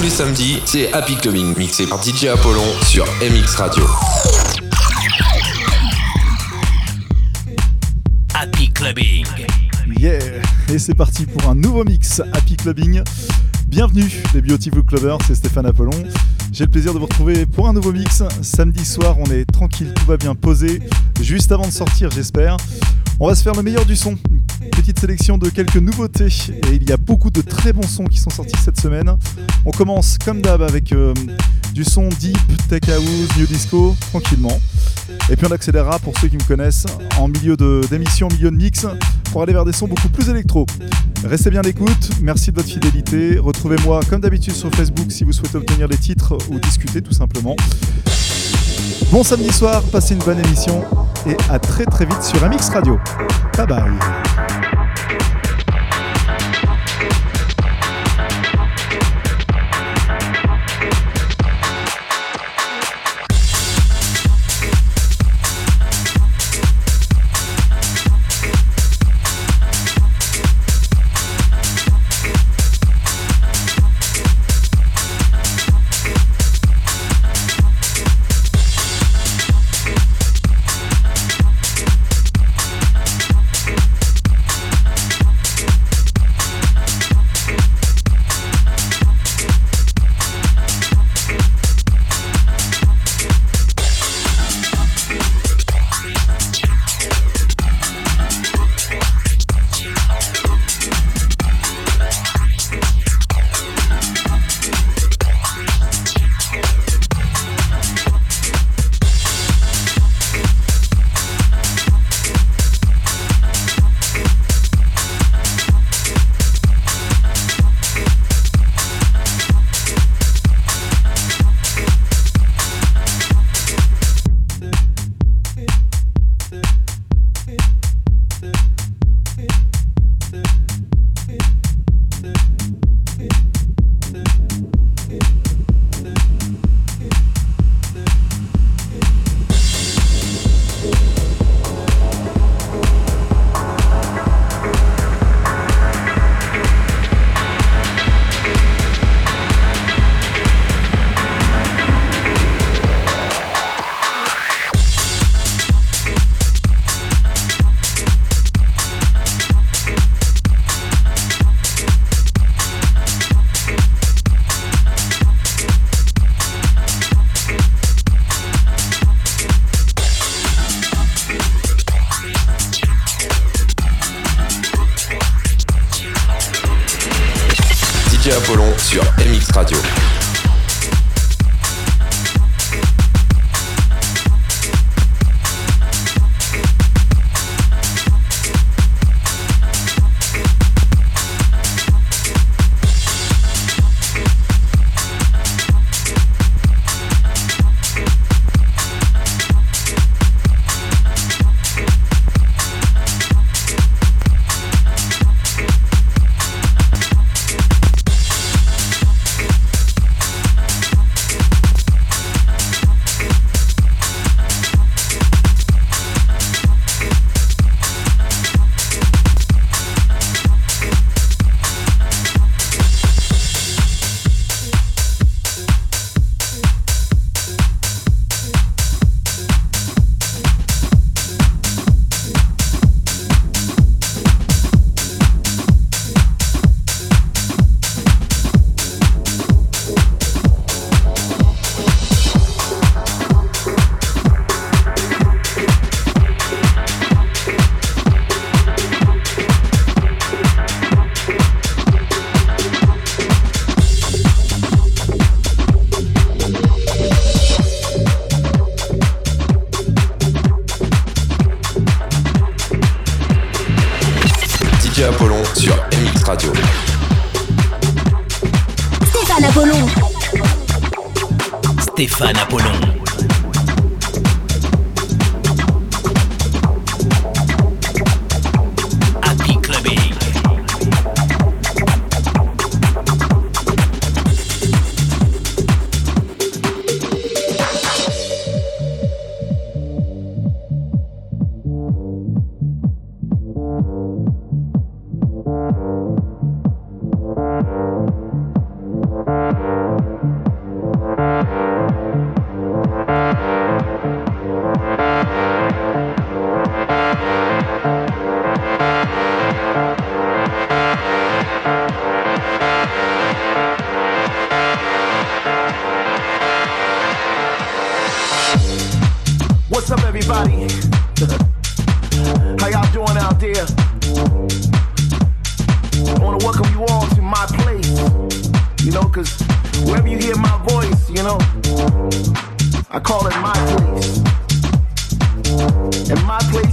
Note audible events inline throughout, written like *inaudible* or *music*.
tous les samedis, c'est Happy Clubbing, mixé par DJ Apollon sur MX Radio. Happy Clubbing. Yeah Et c'est parti pour un nouveau mix Happy Clubbing. Bienvenue les Beautiful Clubbers, c'est Stéphane Apollon. J'ai le plaisir de vous retrouver pour un nouveau mix. Samedi soir, on est tranquille, tout va bien posé. Juste avant de sortir, j'espère. On va se faire le meilleur du son. Petite sélection de quelques nouveautés. Et il y a beaucoup de très bons sons qui sont sortis cette semaine. On commence comme d'hab avec euh, du son deep, tech house, new disco, tranquillement. Et puis on accélérera pour ceux qui me connaissent en milieu d'émission, milieu de mix, pour aller vers des sons beaucoup plus électro. Restez bien l'écoute, merci de votre fidélité. Retrouvez-moi comme d'habitude sur Facebook si vous souhaitez obtenir les titres ou discuter tout simplement. Bon samedi soir, passez une bonne émission et à très très vite sur MX Radio. Bye bye.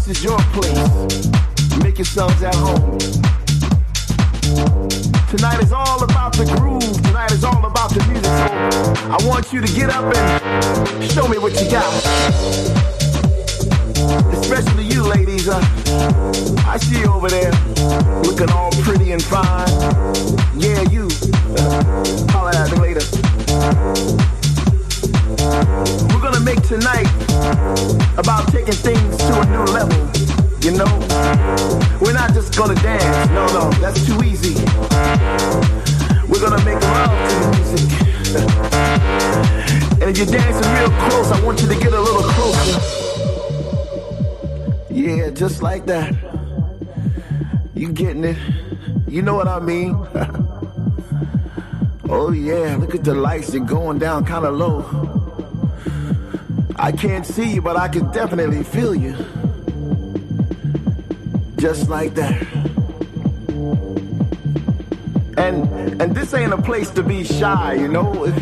Place is your place. Make yourselves at home. Tonight is all about the groove. Tonight is all about the music. So I want you to get up and show me what you got. Especially you ladies. Uh, I see you over there looking all pretty and fine. Yeah, you. Uh, holla at me later. We're gonna make tonight about taking things to a new level. You know, we're not just gonna dance. No, no, that's too easy. We're gonna make love to the music. *laughs* and if you're dancing real close, I want you to get a little closer. Yeah, just like that. You getting it? You know what I mean? *laughs* oh yeah, look at the lights, they're going down kind of low. I can't see you, but I can definitely feel you. Just like that. And and this ain't a place to be shy, you know. If,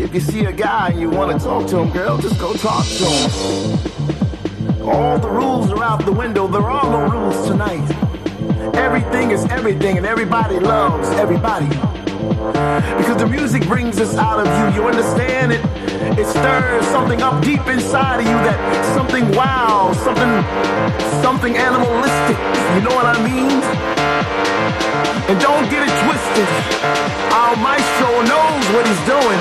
if you see a guy and you want to talk to him, girl, just go talk to him. All the rules are out the window. There are no rules tonight. Everything is everything, and everybody loves everybody. Because the music brings us out of you. You understand it? It stirs something up deep inside of you that something wow, something something animalistic. You know what I mean? And don't get it twisted. Our maestro knows what he's doing.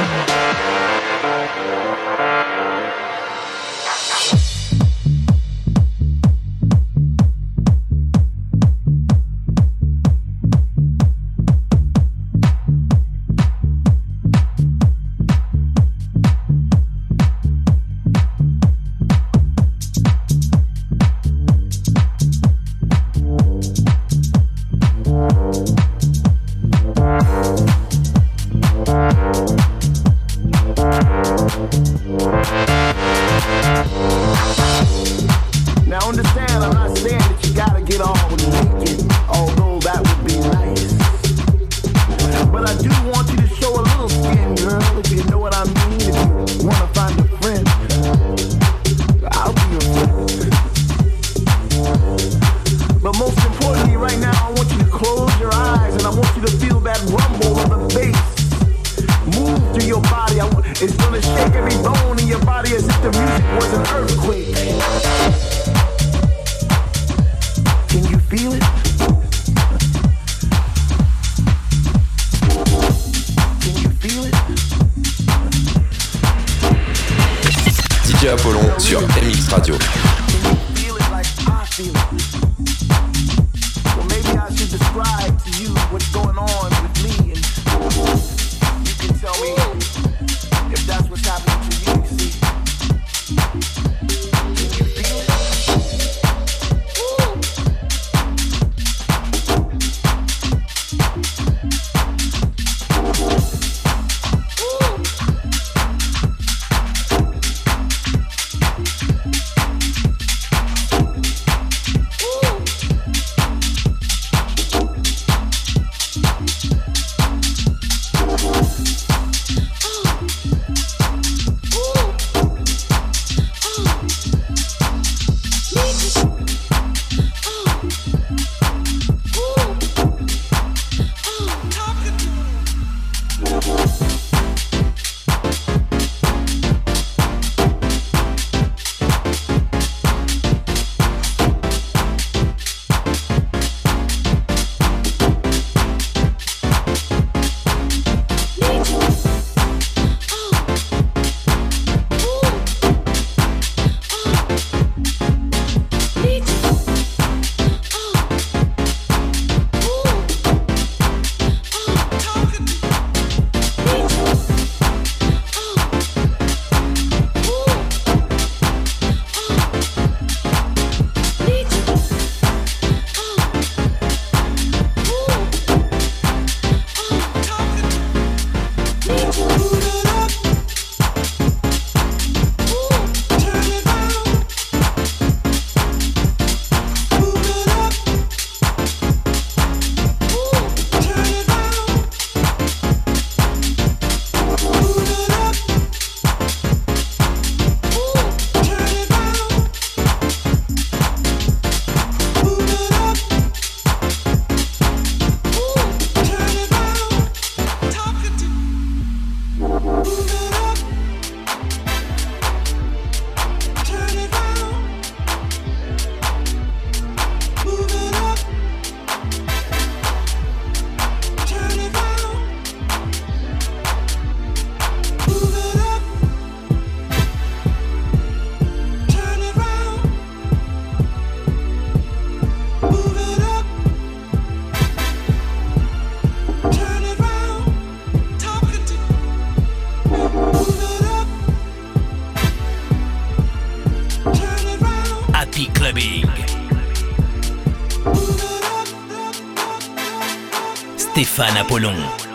Stéphane Apollon.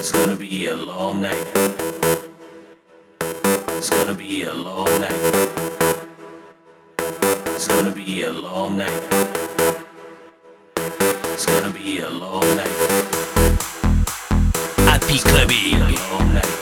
It's gonna be a long night. It's gonna be a long night. It's gonna be a long night. It's gonna be a long night. Happy clubbing.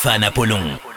Stéphane Apollon.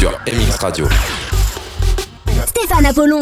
Sur MX Radio. Stéphane Apollon.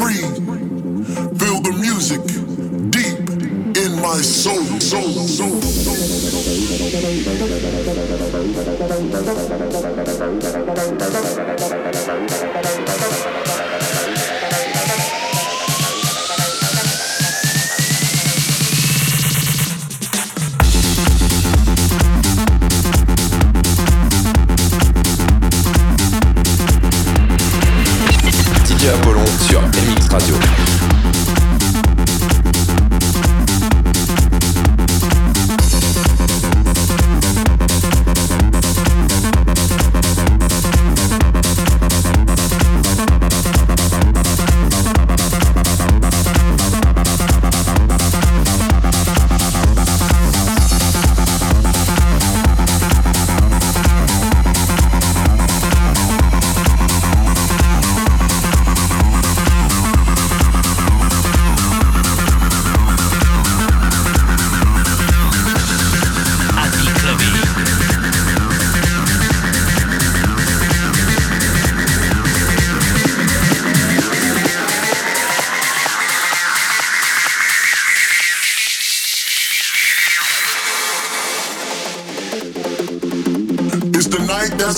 free.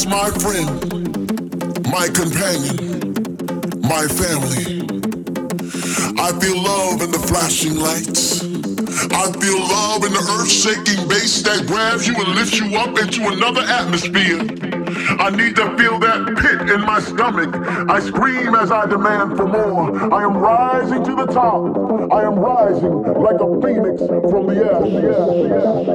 My friend, my companion, my family. I feel love in the flashing lights. I feel love in the earth shaking bass that grabs you and lifts you up into another atmosphere. I need to feel that pit in my stomach. I scream as I demand for more. I am rising to the top. I am rising like a phoenix from the ash.